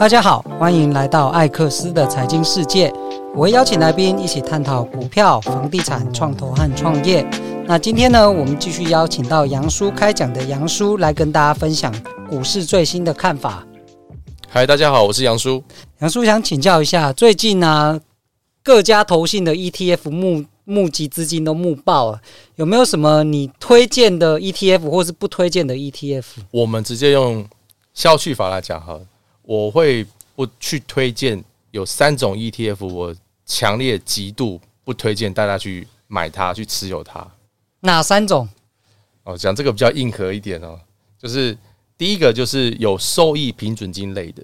大家好，欢迎来到艾克斯的财经世界。我会邀请来宾一起探讨股票、房地产、创投和创业。那今天呢，我们继续邀请到杨叔开讲的杨叔来跟大家分享股市最新的看法。嗨，大家好，我是杨叔。杨叔想请教一下，最近呢、啊，各家投信的 ETF 募募集资金都募爆了，有没有什么你推荐的 ETF 或是不推荐的 ETF？我们直接用消去法来讲哈，我会不去推荐有三种 ETF，我强烈极度不推荐大家去买它，去持有它。哪三种？哦，讲这个比较硬核一点哦，就是。第一个就是有收益平准金类的，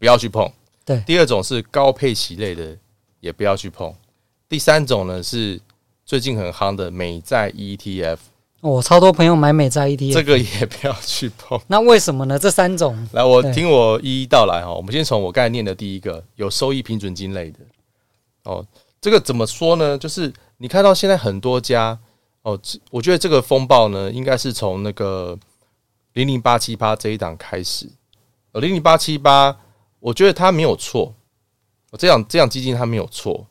不要去碰。对。第二种是高配息类的，也不要去碰。第三种呢是最近很夯的美债 ETF。我、哦、超多朋友买美债 ETF，这个也不要去碰。那为什么呢？这三种？来，我听我一一道来哈。我们先从我刚才念的第一个有收益平准金类的。哦，这个怎么说呢？就是你看到现在很多家哦，我觉得这个风暴呢，应该是从那个。零零八七八这一档开始，呃，零零八七八，我觉得它没有错，这样这样基金它没有错，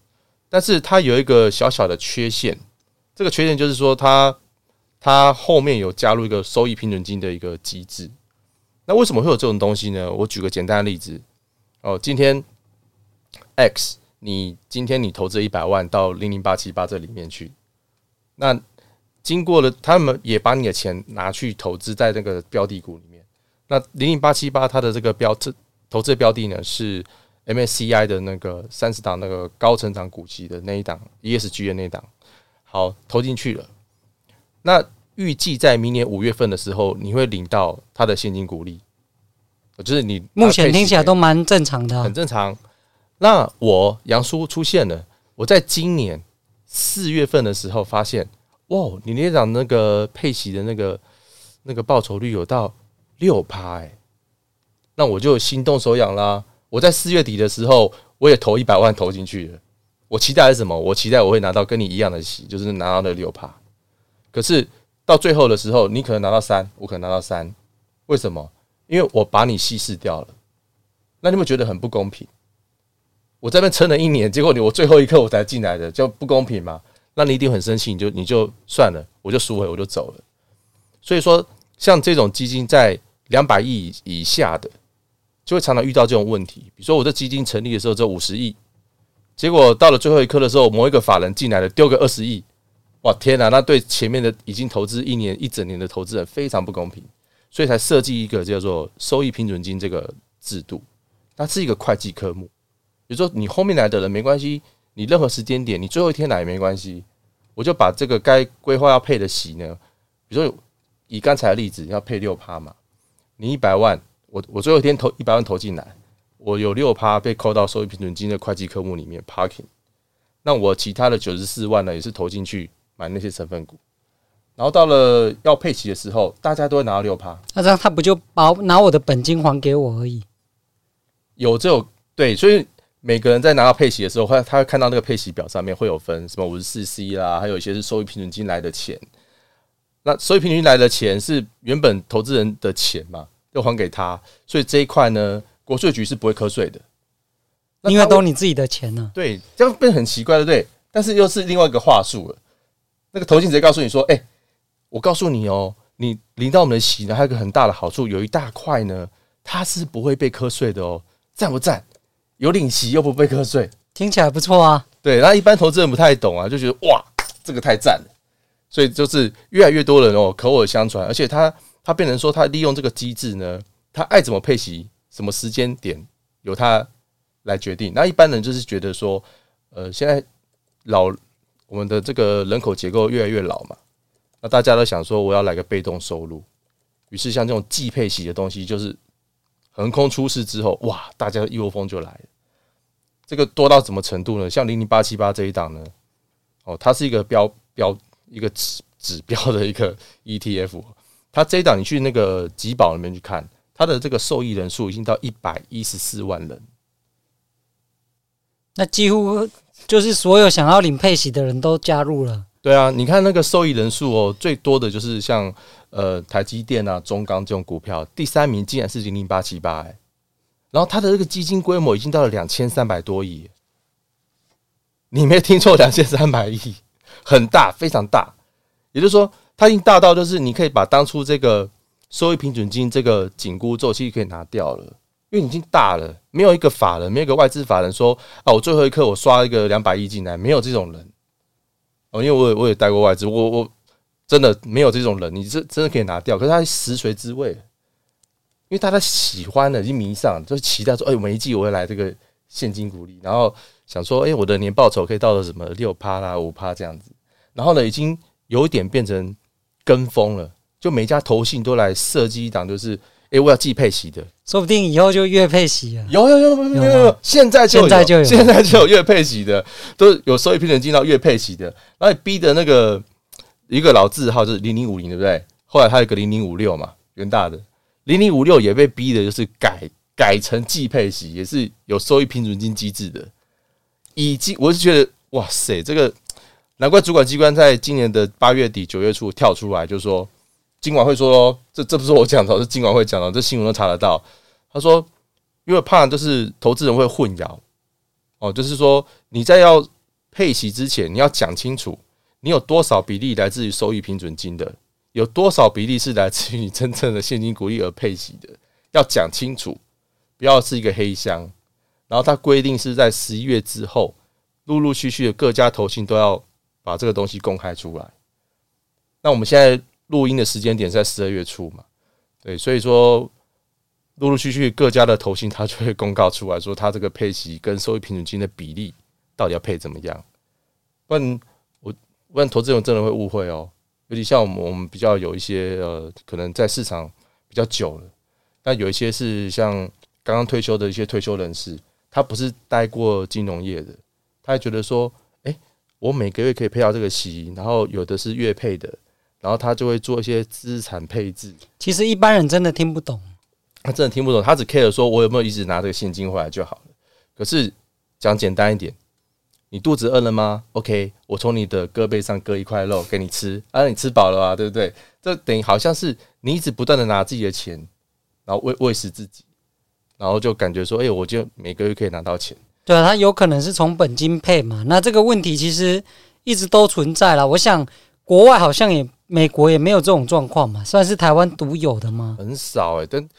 但是它有一个小小的缺陷，这个缺陷就是说它它后面有加入一个收益平准金的一个机制，那为什么会有这种东西呢？我举个简单的例子，哦，今天 X，你今天你投资一百万到零零八七八这里面去，那。经过了，他们也把你的钱拿去投资在那个标的股里面。那零零八七八它的这个标这投资标的呢，是 MSCI 的那个三十档那个高成长股息的那一档 ESG 的那一档。好，投进去了。那预计在明年五月份的时候，你会领到他的现金股利，就是你目前听起来都蛮正常的，很正常。那我杨叔出现了，我在今年四月份的时候发现。哇，你那档那个配息的那个那个报酬率有到六趴哎，那我就心动手痒啦。我在四月底的时候，我也投一百万投进去了。我期待是什么？我期待我会拿到跟你一样的息，就是拿到那六趴。可是到最后的时候，你可能拿到三，我可能拿到三。为什么？因为我把你稀释掉了。那你有没有觉得很不公平？我在那撑了一年，结果你我最后一刻我才进来的，就不公平吗？那你一定很生气，你就你就算了，我就赎回，我就走了。所以说，像这种基金在两百亿以下的，就会常常遇到这种问题。比如说，我这基金成立的时候只有五十亿，结果到了最后一刻的时候，某一个法人进来了，丢个二十亿，哇天哪！那对前面的已经投资一年一整年的投资人非常不公平，所以才设计一个叫做收益平准金这个制度。它是一个会计科目，比如说你后面来的人没关系。你任何时间点，你最后一天来也没关系，我就把这个该规划要配的息呢，比如说以刚才的例子要配六趴嘛，你一百万，我我最后一天投一百万投进来，我有六趴被扣到收益平准金的会计科目里面 parking，那我其他的九十四万呢也是投进去买那些成分股，然后到了要配齐的时候，大家都会拿到六趴，那这样他不就把拿我的本金还给我而已？有这种对，所以。每个人在拿到配齐的时候，会他会看到那个配息表上面会有分什么五十四 C 啦，还有一些是收益平准金来的钱。那收益平均金来的钱是原本投资人的钱嘛，要还给他，所以这一块呢，国税局是不会课税的，因为都你自己的钱呢。对，这样变得很奇怪，对不对？但是又是另外一个话术了。那个投信直接告诉你说：“哎，我告诉你哦，你领到我们的息呢，还有一个很大的好处，有一大块呢，它是不会被瞌睡的哦，赞不赞？”有领息又不被瞌睡，听起来不错啊。对，那一般投资人不太懂啊，就觉得哇，这个太赞了。所以就是越来越多人哦，口耳相传，而且他他变成说，他利用这个机制呢，他爱怎么配息，什么时间点由他来决定。那一般人就是觉得说，呃，现在老我们的这个人口结构越来越老嘛，那大家都想说，我要来个被动收入，于是像这种季配型的东西，就是。横空出世之后，哇，大家一窝蜂就来了。这个多到什么程度呢？像零零八七八这一档呢，哦，它是一个标标一个指指标的一个 ETF。它这一档你去那个集保里面去看，它的这个受益人数已经到一百一十四万人。那几乎就是所有想要领配息的人都加入了。对啊，你看那个受益人数哦，最多的就是像呃台积电啊、中钢这种股票，第三名竟然是零零八七八，哎，然后它的这个基金规模已经到了两千三百多亿，你没听错，两千三百亿，很大，非常大。也就是说，它已经大到就是你可以把当初这个收益平准金这个紧箍咒其实可以拿掉了，因为已经大了，没有一个法人，没有一个外资法人说啊，我最后一刻我刷一个两百亿进来，没有这种人。哦，因为我也我也带过外资，我我真的没有这种人，你这真的可以拿掉，可是他食髓知味，因为大家喜欢的，已经迷上，就是期待说，哎，每一季我会来这个现金股利，然后想说，哎，我的年报酬可以到了什么六趴啦、五趴这样子，然后呢，已经有一点变成跟风了，就每家投信都来设计一档，就是，哎，我要寄配息的，说不定以后就月配息了，有有有有有有，现在就有，现在就有，现在就有月配息的，都有收益平准金到月配息的，然后你逼的那个一个老字号就是零零五零，对不对？后来他有个零零五六嘛，元大的。零零五六也被逼的，就是改改成季配息，也是有收益平准金机制的。以及我是觉得，哇塞，这个难怪主管机关在今年的八月底九月初跳出来，就说金管会说，这这不是我讲的，是金管会讲的，这新闻都查得到。他说，因为怕就是投资人会混淆，哦，就是说你在要配息之前，你要讲清楚，你有多少比例来自于收益平准金的。有多少比例是来自于你真正的现金股利而配息的？要讲清楚，不要是一个黑箱。然后它规定是在十一月之后，陆陆续续的各家投信都要把这个东西公开出来。那我们现在录音的时间点在十二月初嘛？对，所以说陆陆续续各家的投信，它就会公告出来说，它这个配息跟收益平准金的比例到底要配怎么样？不然我，不然投资人真的会误会哦。尤其像我们，我们比较有一些呃，可能在市场比较久了，但有一些是像刚刚退休的一些退休人士，他不是待过金融业的，他还觉得说，哎，我每个月可以配到这个息，然后有的是月配的，然后他就会做一些资产配置。其实一般人真的听不懂，他真的听不懂，他只 care 说我有没有一直拿这个现金回来就好了。可是讲简单一点。你肚子饿了吗？OK，我从你的胳膊上割一块肉给你吃，啊，你吃饱了啊，对不对？这等于好像是你一直不断的拿自己的钱，然后喂喂食自己，然后就感觉说，哎，我就每个月可以拿到钱。对啊，他有可能是从本金配嘛。那这个问题其实一直都存在了。我想国外好像也美国也没有这种状况嘛，算是台湾独有的吗？很少哎、欸，但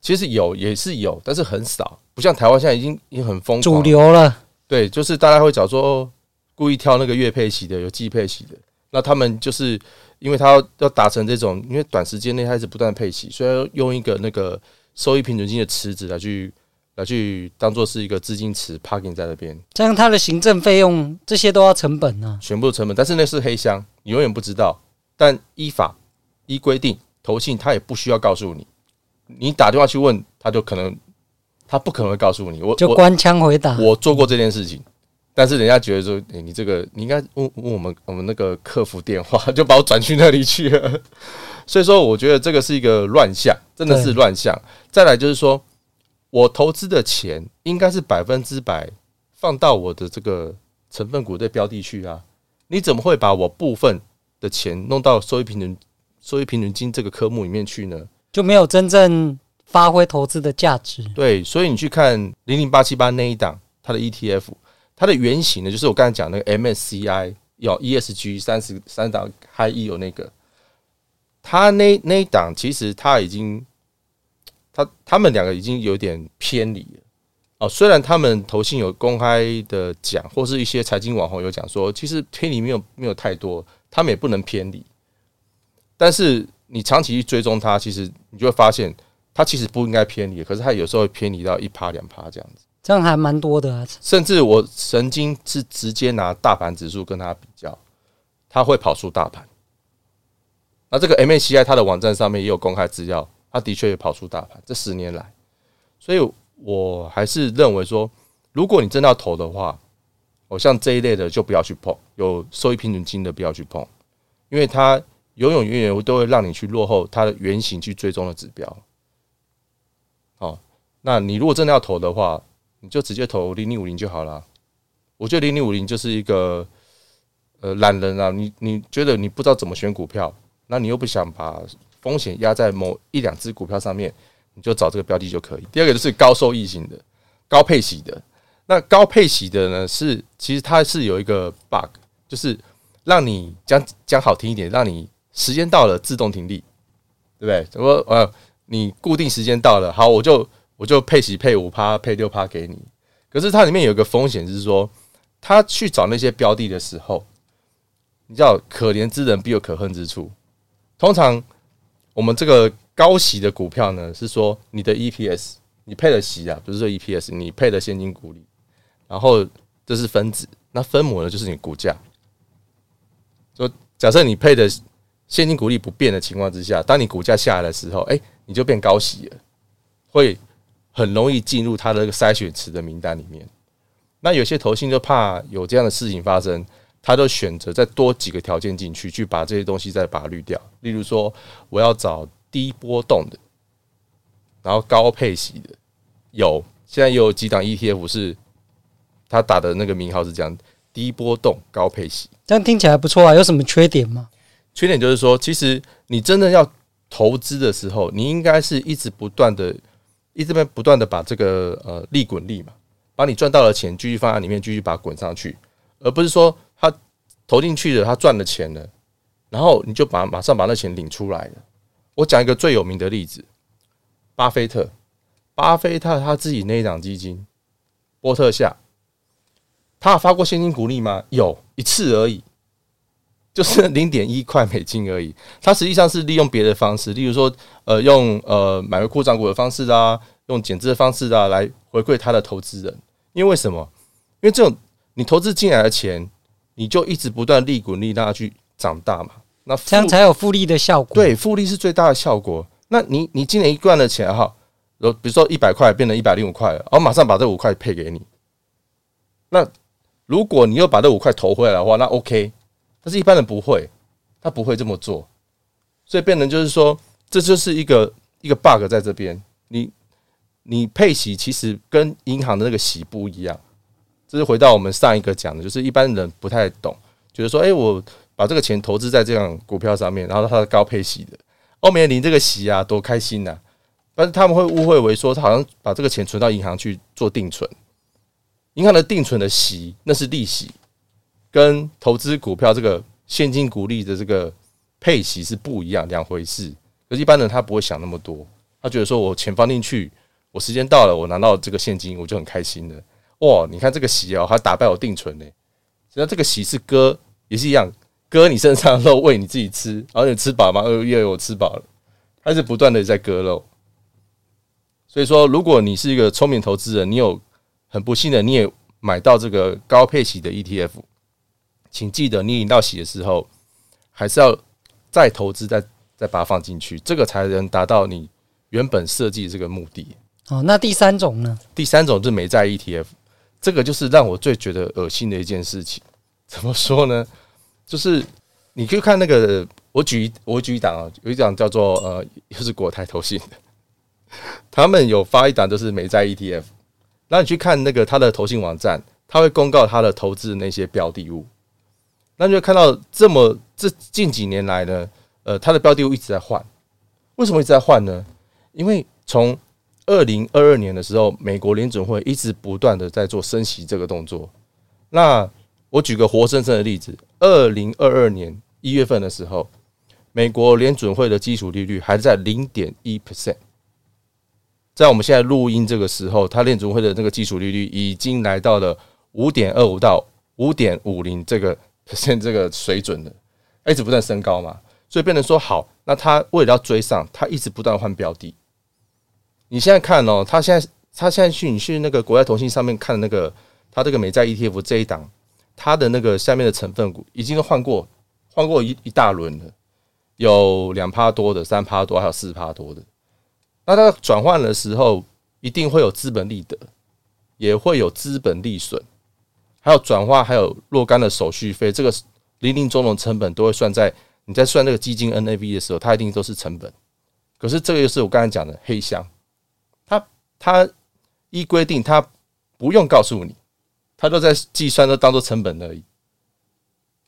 其实有也是有，但是很少，不像台湾现在已经已经很疯狂主流了。对，就是大家会讲说，故意挑那个月配息的，有季配息的。那他们就是因为他要要达成这种，因为短时间内开始不断配息，所以要用一个那个收益平准金的池子来去来去当做是一个资金池 parking 在那边。这样他的行政费用这些都要成本呢、啊？全部成本，但是那是黑箱，你永远不知道。但依法依规定，投信他也不需要告诉你，你打电话去问，他就可能。他不可能会告诉你，我就官腔回答。我做过这件事情，但是人家觉得说，欸、你这个你应该问问我们我们那个客服电话，就把我转去那里去了。所以说，我觉得这个是一个乱象，真的是乱象。再来就是说，我投资的钱应该是百分之百放到我的这个成分股的标的去啊，你怎么会把我部分的钱弄到收益平准收益平准金这个科目里面去呢？就没有真正。发挥投资的价值，对，所以你去看零零八七八那一档，它的 ETF，它的原型呢，就是我刚才讲那个 MSCI 有 ESG 三十三档 High E 有那个，它那那一档其实它已经，它他们两个已经有点偏离了哦。虽然他们投信有公开的讲，或是一些财经网红有讲说，其实偏离没有没有太多，他们也不能偏离。但是你长期去追踪它，其实你就会发现。它其实不应该偏离，可是它有时候会偏离到一趴两趴这样子，这样还蛮多的啊。甚至我曾经是直接拿大盘指数跟它比较，它会跑出大盘。那这个 MACI 它的网站上面也有公开资料，它的确也跑出大盘。这十年来，所以我还是认为说，如果你真的要投的话，我像这一类的就不要去碰，有收益平准金的不要去碰，因为它永永远远都会让你去落后它的原型去追踪的指标。哦，那你如果真的要投的话，你就直接投零零五零就好了。我觉得零零五零就是一个呃懒人啊，你你觉得你不知道怎么选股票，那你又不想把风险压在某一两只股票上面，你就找这个标的就可以。第二个就是高收益型的、高配息的。那高配息的呢，是其实它是有一个 bug，就是让你讲讲好听一点，让你时间到了自动停利，对不对？怎么呃，你固定时间到了，好，我就我就配息配五趴、配六趴给你。可是它里面有一个风险，就是说，他去找那些标的的时候，你知道，可怜之人必有可恨之处。通常我们这个高息的股票呢，是说你的 EPS，你配的息啊，不是说 EPS，你配的现金股利。然后这是分子，那分母呢，就是你股价。就假设你配的现金股利不变的情况之下，当你股价下来的时候，哎，你就变高息了，会很容易进入它的这个筛选池的名单里面。那有些投信就怕有这样的事情发生，他就选择再多几个条件进去，去把这些东西再把它滤掉。例如说，我要找低波动的，然后高配息的，有现在也有几档 ETF 是。他打的那个名号是这样：低波动高配息，这样听起来不错啊。有什么缺点吗？缺点就是说，其实你真的要投资的时候，你应该是一直不断的、一直不断的把这个呃利滚利嘛，把你赚到的钱继续放在里面，继续把它滚上去，而不是说他投进去的，他赚了钱了，然后你就把马上把那钱领出来了。我讲一个最有名的例子：巴菲特，巴菲特他自己那一档基金，波特夏。他有发过现金股利吗？有一次而已，就是零点一块美金而已。他实际上是利用别的方式，例如说，呃，用呃买回扩张股的方式啊，用减资的方式啊，来回馈他的投资人。因为为什么？因为这种你投资进来的钱，你就一直不断利滚利让它去长大嘛。那这样才有复利的效果。对，复利是最大的效果。那你你今年一赚的钱哈，比如说一百块变成一百零五块了，然后马上把这五块配给你，那。如果你又把这五块投回来的话，那 OK，但是一般人不会，他不会这么做，所以变成就是说，这就是一个一个 bug 在这边。你你配息其实跟银行的那个息不一样，这是回到我们上一个讲的，就是一般人不太懂，觉得说，哎，我把这个钱投资在这样股票上面，然后它是高配息的，欧美领这个息啊，多开心呐！但是他们会误会为说，他好像把这个钱存到银行去做定存。银行的定存的息，那是利息，跟投资股票这个现金股利的这个配息是不一样两回事。可是一般人他不会想那么多，他觉得说我钱放进去，我时间到了，我拿到这个现金，我就很开心的。哇，你看这个息哦，还打败我定存呢。只要这个息是割，也是一样，割你身上的肉喂你自己吃，然后你吃饱吗？呃，因为我吃饱了，它是不断的在割肉。所以说，如果你是一个聪明投资人，你有。很不幸的，你也买到这个高配息的 ETF，请记得你领到息的时候，还是要再投资，再再把它放进去，这个才能达到你原本设计这个目的。哦，那第三种呢？第三种就是美债 ETF，这个就是让我最觉得恶心的一件事情。怎么说呢？就是你可以看那个，我举我举一档啊，有一档叫做呃，又是国泰投信的，他们有发一档就是美债 ETF。那你去看那个他的投信网站，他会公告他的投资那些标的物。那你就看到这么这近几年来呢，呃，他的标的物一直在换。为什么一直在换呢？因为从二零二二年的时候，美国联准会一直不断的在做升息这个动作。那我举个活生生的例子，二零二二年一月份的时候，美国联准会的基础利率还在零点一 percent。在我们现在录音这个时候，它联准会的那个基础利率已经来到了五点二五到五点五零这个现这个水准了，一直不断升高嘛，所以变成说好，那它为了要追上，它一直不断换标的。你现在看哦，它现在它现在去你去那个国外投信上面看的那个它这个美债 ETF 这一档，它的那个下面的成分股已经都换过换过一一大轮了，有两趴多的，三趴多，还有四趴多的。那它转换的时候，一定会有资本利得，也会有资本利损，还有转化，还有若干的手续费，这个零零总总成本都会算在你在算那个基金 NAV 的时候，它一定都是成本。可是这个又是我刚才讲的黑箱，它它依规定它不用告诉你，它都在计算都当做成本而已。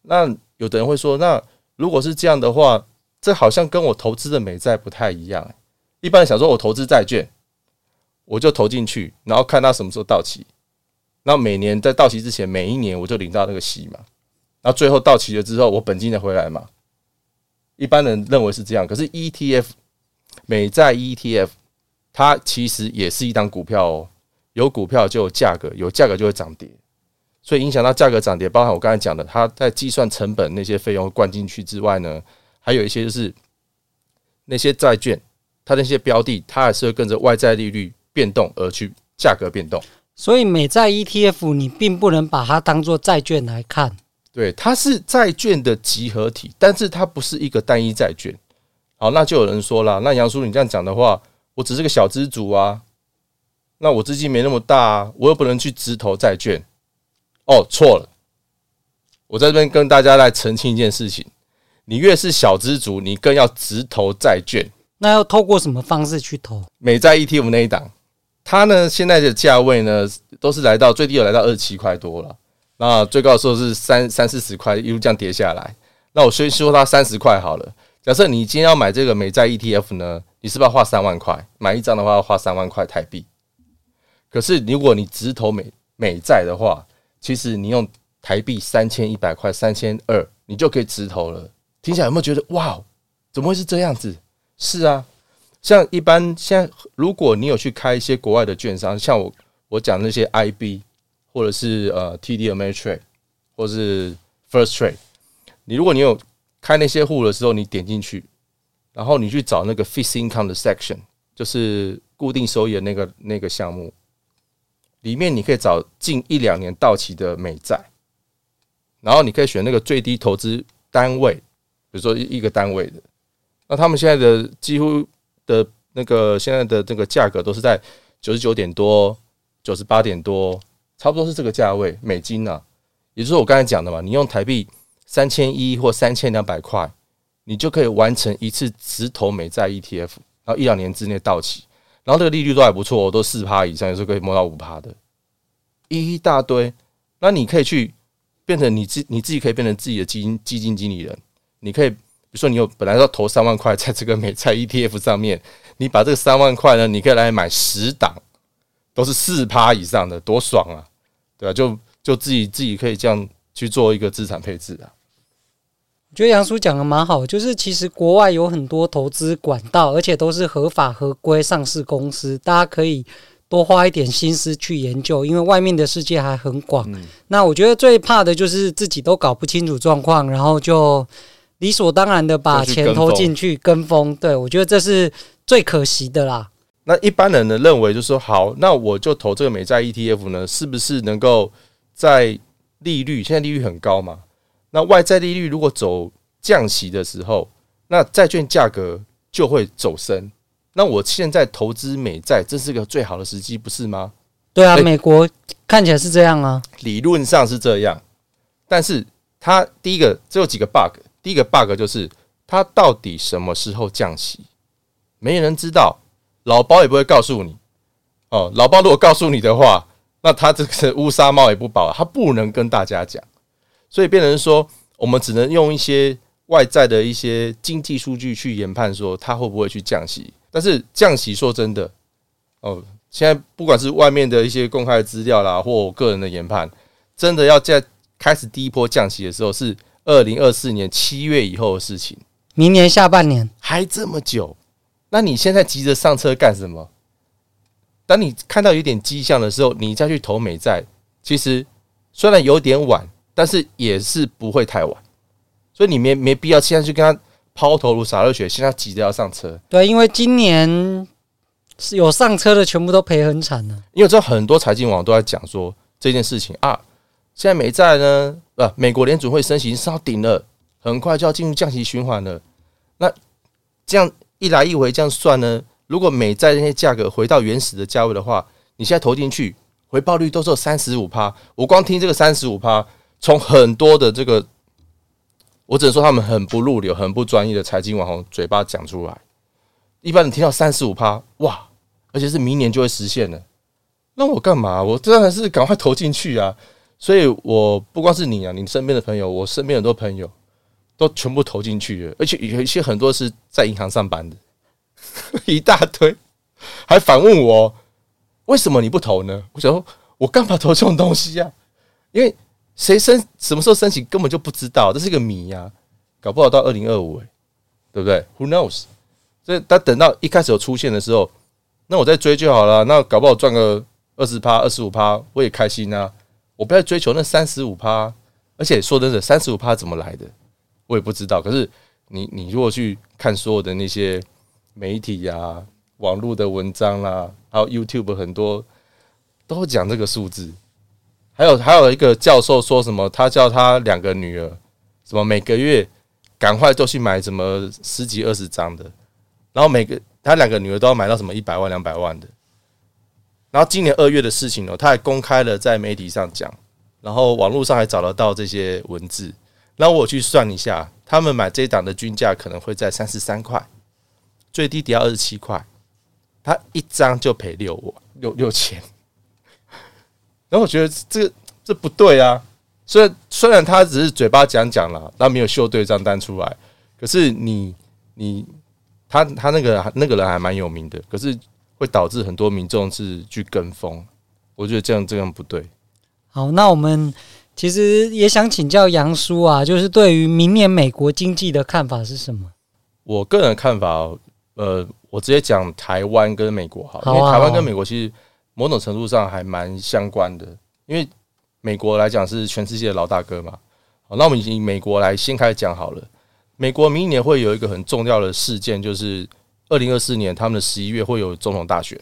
那有的人会说，那如果是这样的话，这好像跟我投资的美债不太一样。一般人想说，我投资债券，我就投进去，然后看它什么时候到期，然后每年在到期之前，每一年我就领到那个息嘛，然后最后到期了之后，我本金再回来嘛。一般人认为是这样，可是 ETF 美债 ETF 它其实也是一档股票哦，有股票就有价格，有价格就会涨跌，所以影响到价格涨跌，包含我刚才讲的，它在计算成本那些费用灌进去之外呢，还有一些就是那些债券，它那些标的，它还是会跟着外债利率变动而去价格变动。所以美债 ETF 你并不能把它当做债券来看。对，它是债券的集合体，但是它不是一个单一债券。好，那就有人说了，那杨叔你这样讲的话，我只是个小资主啊，那我资金没那么大啊，我又不能去直投债券。哦，错了，我在这边跟大家来澄清一件事情：你越是小资族，你更要直投债券。那要透过什么方式去投？美债 ETF 那一档，它呢现在的价位呢都是来到最低有来到二十七块多了。那最高的时候是三三四十块，一路这样跌下来。那我先说它三十块好了。假设你今天要买这个美债 ETF 呢，你是不是要花三万块？买一张的话要花三万块台币。可是如果你直投美美债的话，其实你用台币三千一百块、三千二，你就可以直投了。听起来有没有觉得哇？怎么会是这样子？是啊，像一般现在，如果你有去开一些国外的券商，像我我讲那些 IB。或者是呃 TD Ameritrade，或者是 First Trade，你如果你有开那些户的时候，你点进去，然后你去找那个 Fixed Income 的 section，就是固定收益的那个那个项目，里面你可以找近一两年到期的美债，然后你可以选那个最低投资单位，比如说一个单位的，那他们现在的几乎的那个现在的这个价格都是在九十九点多、九十八点多。差不多是这个价位，美金呢、也就是我刚才讲的嘛，你用台币三千一或三千两百块，你就可以完成一次直投美债 ETF，然后一两年之内到期，然后这个利率都还不错，都四趴以上，有时候可以摸到五趴的，一大堆。那你可以去变成你自你自己可以变成自己的基金基金经理人，你可以比如说你有本来要投三万块在这个美债 ETF 上面，你把这个三万块呢，你可以来买十档。都是四趴以上的，多爽啊！对啊，就就自己自己可以这样去做一个资产配置啊。我觉得杨叔讲的蛮好，就是其实国外有很多投资管道，而且都是合法合规上市公司，大家可以多花一点心思去研究，因为外面的世界还很广。嗯、那我觉得最怕的就是自己都搞不清楚状况，然后就理所当然的把钱投进去跟风。对，我觉得这是最可惜的啦。那一般人呢认为就是说，好，那我就投这个美债 ETF 呢，是不是能够在利率现在利率很高嘛？那外债利率如果走降息的时候，那债券价格就会走升。那我现在投资美债，这是个最好的时机，不是吗？对啊，美国看起来是这样啊，理论上是这样，但是它第一个只有几个 bug，第一个 bug 就是它到底什么时候降息，没人知道。老包也不会告诉你哦。老包如果告诉你的话，那他这个乌纱帽也不保，他不能跟大家讲。所以变成说，我们只能用一些外在的一些经济数据去研判，说他会不会去降息。但是降息，说真的，哦，现在不管是外面的一些公开的资料啦，或我个人的研判，真的要在开始第一波降息的时候，是二零二四年七月以后的事情。明年下半年还这么久。那你现在急着上车干什么？当你看到有点迹象的时候，你再去投美债，其实虽然有点晚，但是也是不会太晚。所以你没没必要现在去跟他抛头颅洒热血，现在急着要上车。对，因为今年是有上车的，全部都赔很惨了。因为这很多财经网都在讲说这件事情啊，现在美债呢，呃，美国联准会升息上顶了，很快就要进入降息循环了。那这样。一来一回这样算呢，如果美债那些价格回到原始的价位的话，你现在投进去回报率都是有三十五趴。我光听这个三十五趴，从很多的这个，我只能说他们很不入流、很不专业的财经网红嘴巴讲出来。一般人听到三十五趴，哇，而且是明年就会实现了，那我干嘛？我当然是赶快投进去啊！所以我不光是你啊，你身边的朋友，我身边很多朋友。都全部投进去了，而且有一些很多是在银行上班的。一大堆，还反问我为什么你不投呢？我想说，我干嘛投这种东西呀？因为谁申什么时候申请根本就不知道，这是一个谜呀，搞不好到二零二五，对不对？Who knows？所以他等到一开始有出现的时候，那我再追就好了。那搞不好赚个二十趴、二十五趴，我也开心啊。我不要追求那三十五趴，而且说真的，三十五趴怎么来的，我也不知道。可是你你如果去看所有的那些媒体呀、网络的文章啦、还有 YouTube 很多都讲这个数字。还有还有一个教授说什么，他叫他两个女儿什么每个月赶快都去买什么十几二十张的，然后每个他两个女儿都要买到什么一百万两百万的。然后今年二月的事情呢，他还公开了在媒体上讲，然后网络上还找得到这些文字。然后我去算一下，他们买这档的均价可能会在三十三块，最低跌到二十七块，他一张就赔六万六六千。然后我觉得这这不对啊！虽然虽然他只是嘴巴讲讲了，他没有秀对账单出来，可是你你他他那个那个人还蛮有名的，可是。会导致很多民众是去跟风，我觉得这样这样不对。好，那我们其实也想请教杨叔啊，就是对于明年美国经济的看法是什么？我个人的看法，呃，我直接讲台湾跟美国好，好啊，因为台湾跟美国其实某种程度上还蛮相关的，因为美国来讲是全世界的老大哥嘛。好，那我们以美国来先开始讲好了。美国明年会有一个很重要的事件，就是。二零二四年，他们的十一月会有总统大选。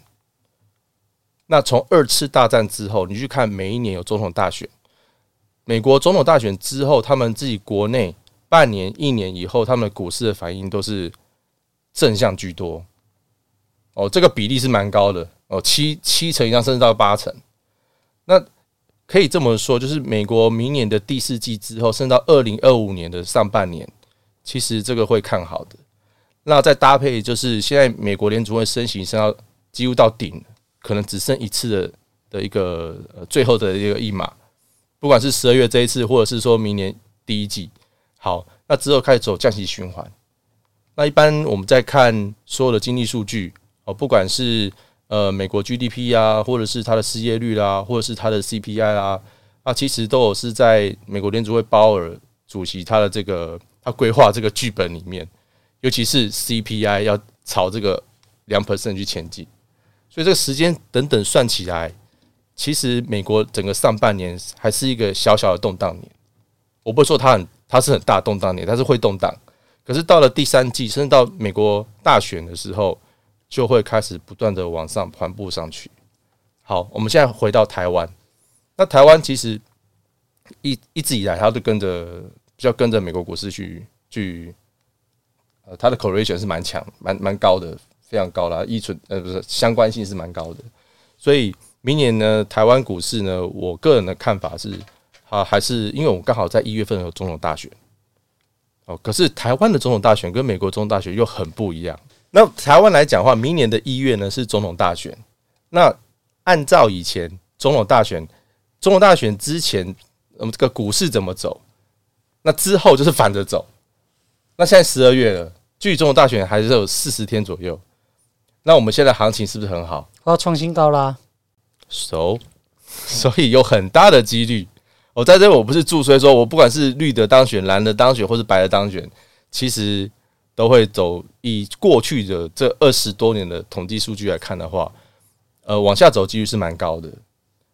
那从二次大战之后，你去看每一年有总统大选，美国总统大选之后，他们自己国内半年、一年以后，他们的股市的反应都是正向居多。哦，这个比例是蛮高的哦，七七成以上，甚至到八成。那可以这么说，就是美国明年的第四季之后，甚至到二零二五年的上半年，其实这个会看好的。那再搭配，就是现在美国联储会升息升到几乎到顶，可能只剩一次的的一个呃最后的一个一码，不管是十二月这一次，或者是说明年第一季，好，那之后开始走降息循环。那一般我们在看所有的经济数据哦，不管是呃美国 GDP 啊，或者是它的失业率啦，或者是它的 CPI 啦，啊，其实都有是在美国联储会鲍尔主席他的这个他规划这个剧本里面。尤其是 CPI 要朝这个两 percent 去前进，所以这个时间等等算起来，其实美国整个上半年还是一个小小的动荡年。我不会说它很，它是很大动荡年，它是会动荡。可是到了第三季，甚至到美国大选的时候，就会开始不断的往上缓步上去。好，我们现在回到台湾，那台湾其实一一直以来，它都跟着比较跟着美国股市去去。呃，它的 correlation 是蛮强、蛮蛮高的，非常高啦，依存呃不是相关性是蛮高的，所以明年呢，台湾股市呢，我个人的看法是，啊，还是因为我刚好在一月份有总统大选，哦，可是台湾的总统大选跟美国总统大选又很不一样。那台湾来讲的话，明年的一月呢是总统大选，那按照以前总统大选，总统大选之前，我们这个股市怎么走，那之后就是反着走。那现在十二月了，距离总统大选还是有四十天左右。那我们现在行情是不是很好？要创新高啦！So，所以有很大的几率。我在这，我不是助吹，说我不管是绿的当选、蓝的当选，或是白的当选，其实都会走。以过去的这二十多年的统计数据来看的话，呃，往下走几率是蛮高的。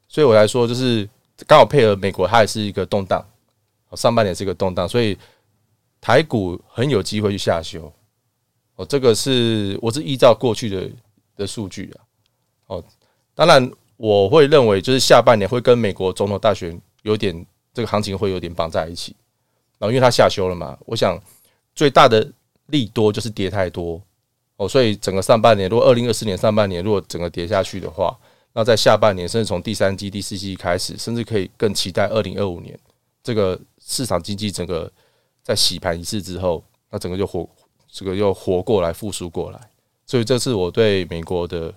所以我来说，就是刚好配合美国，它也是一个动荡。上半年是一个动荡，所以。台股很有机会去下修，哦，这个是我是依照过去的的数据啊，哦，当然我会认为就是下半年会跟美国总统大选有点这个行情会有点绑在一起，然后因为它下修了嘛，我想最大的利多就是跌太多，哦，所以整个上半年如果二零二四年上半年如果整个跌下去的话，那在下半年甚至从第三季、第四季开始，甚至可以更期待二零二五年这个市场经济整个。在洗盘一次之后，那整个就活，这个又活过来，复苏过来。所以这是我对美国的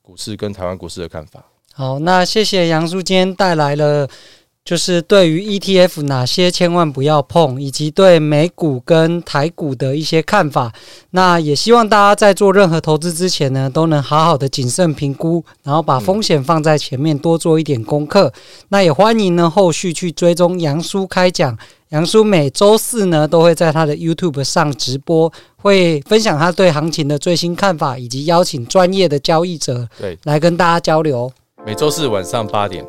股市跟台湾股市的看法。好，那谢谢杨叔今天带来了就是对于 ETF 哪些千万不要碰，以及对美股跟台股的一些看法。那也希望大家在做任何投资之前呢，都能好好的谨慎评估，然后把风险放在前面，多做一点功课。那也欢迎呢后续去追踪杨叔开讲，杨叔每周四呢都会在他的 YouTube 上直播，会分享他对行情的最新看法，以及邀请专业的交易者对来跟大家交流。每周四晚上八点，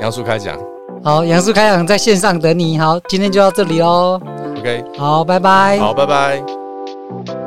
杨叔开讲。好，杨树开朗在线上等你。好，今天就到这里喽。OK，好，拜拜。好，拜拜。